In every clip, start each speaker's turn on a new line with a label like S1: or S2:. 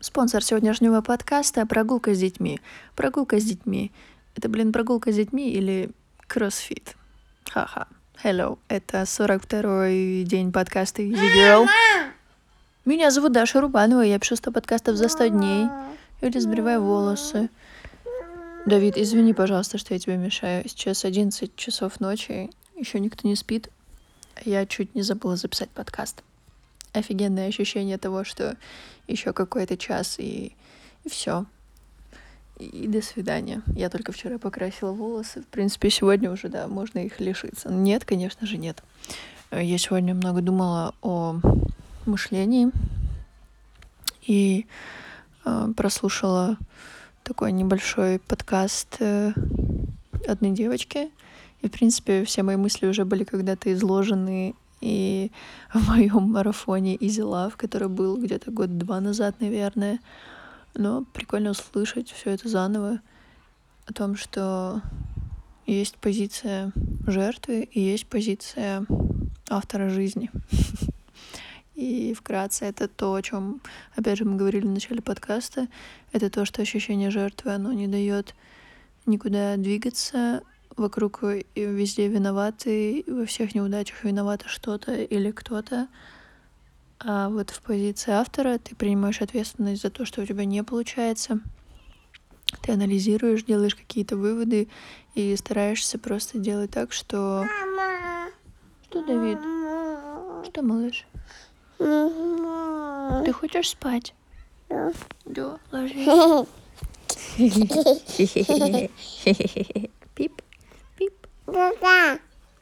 S1: Спонсор сегодняшнего подкаста — прогулка с детьми. Прогулка с детьми. Это, блин, прогулка с детьми или кроссфит? Ха-ха. Hello, это 42-й день подкаста Easy Girl. Меня зовут Даша Рубанова, я пишу 100 подкастов за 100 дней. Или сбриваю волосы. Давид, извини, пожалуйста, что я тебе мешаю. Сейчас 11 часов ночи, еще никто не спит. Я чуть не забыла записать подкаст офигенное ощущение того, что еще какой-то час и, и все. И, до свидания. Я только вчера покрасила волосы. В принципе, сегодня уже, да, можно их лишиться. Нет, конечно же, нет. Я сегодня много думала о мышлении и э, прослушала такой небольшой подкаст э, одной девочки. И, в принципе, все мои мысли уже были когда-то изложены и в моем марафоне Easy Love, который был где-то год-два назад, наверное. Но прикольно услышать все это заново о том, что есть позиция жертвы и есть позиция автора жизни. И вкратце это то, о чем, опять же, мы говорили в начале подкаста. Это то, что ощущение жертвы, оно не дает никуда двигаться, вокруг везде виноваты, во всех неудачах виновато что-то или кто-то. А вот в позиции автора ты принимаешь ответственность за то, что у тебя не получается. Ты анализируешь, делаешь какие-то выводы и стараешься просто делать так, что... Мама. Что, Давид? Что, малыш? Ты хочешь спать? Да. Да, ложись. Пока.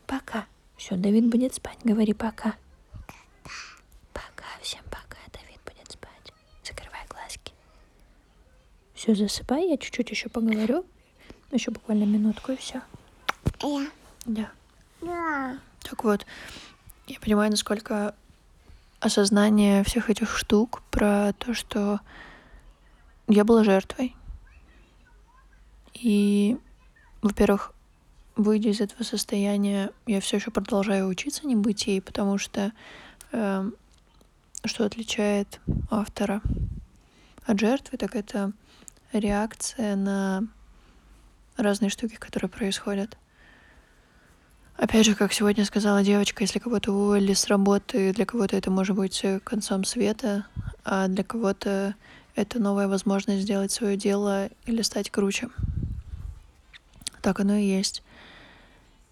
S1: Пока. Все, Давид будет спать. Говори пока. Пока. Всем пока. Давид будет спать. Закрывай глазки. Все, засыпай. Я чуть-чуть еще поговорю. Еще буквально минутку и все.
S2: Я.
S1: Да.
S2: Да.
S1: Так вот, я понимаю, насколько осознание всех этих штук про то, что я была жертвой. И, во-первых, выйдя из этого состояния, я все еще продолжаю учиться не быть ей, потому что э, что отличает автора от жертвы, так это реакция на разные штуки, которые происходят. Опять же, как сегодня сказала девочка, если кого-то уволили с работы, для кого-то это может быть концом света, а для кого-то это новая возможность сделать свое дело или стать круче. Так оно и есть.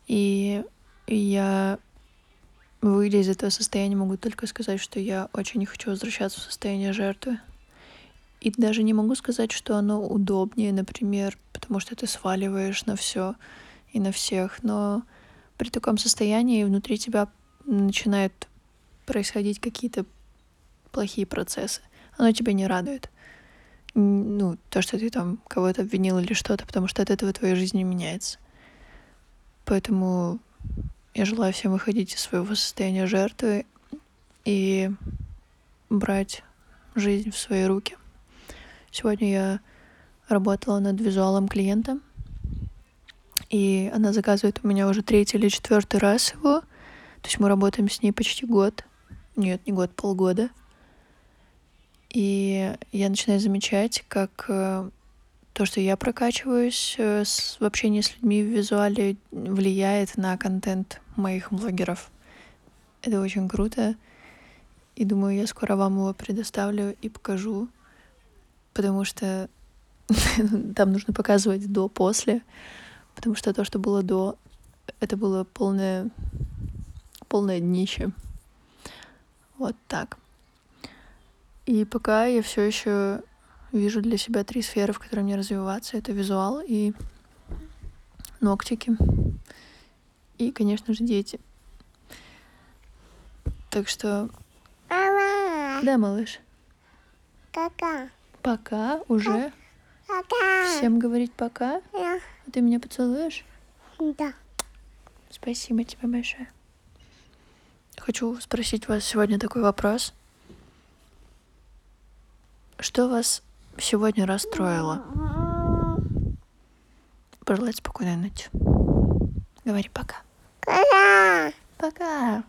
S1: И я, выйдя из этого состояния, могу только сказать, что я очень не хочу возвращаться в состояние жертвы. И даже не могу сказать, что оно удобнее, например, потому что ты сваливаешь на все и на всех. Но при таком состоянии внутри тебя начинают происходить какие-то плохие процессы. Оно тебя не радует. Ну, то, что ты там кого-то обвинил или что-то, потому что от этого твоя жизнь не меняется. Поэтому я желаю всем выходить из своего состояния жертвы и брать жизнь в свои руки. Сегодня я работала над визуалом клиента, и она заказывает у меня уже третий или четвертый раз его. То есть мы работаем с ней почти год. Нет, не год, полгода. И я начинаю замечать, как э, то, что я прокачиваюсь э, в общении с людьми в визуале, влияет на контент моих блогеров. Это очень круто. И думаю, я скоро вам его предоставлю и покажу, потому что там нужно показывать до-после, потому что то, что было до, это было полное, полное днище. Вот так. И пока я все еще вижу для себя три сферы, в которых мне развиваться. Это визуал и ногтики. И, конечно же, дети. Так что...
S2: Мама.
S1: Да, малыш.
S2: Пока.
S1: Пока уже.
S2: Пока.
S1: Всем говорить пока.
S2: Да.
S1: А ты меня поцелуешь?
S2: Да.
S1: Спасибо тебе большое. Хочу спросить вас сегодня такой вопрос. Что вас сегодня расстроило? Пожелать спокойной ночи. Говори пока.
S2: Пока.
S1: Пока.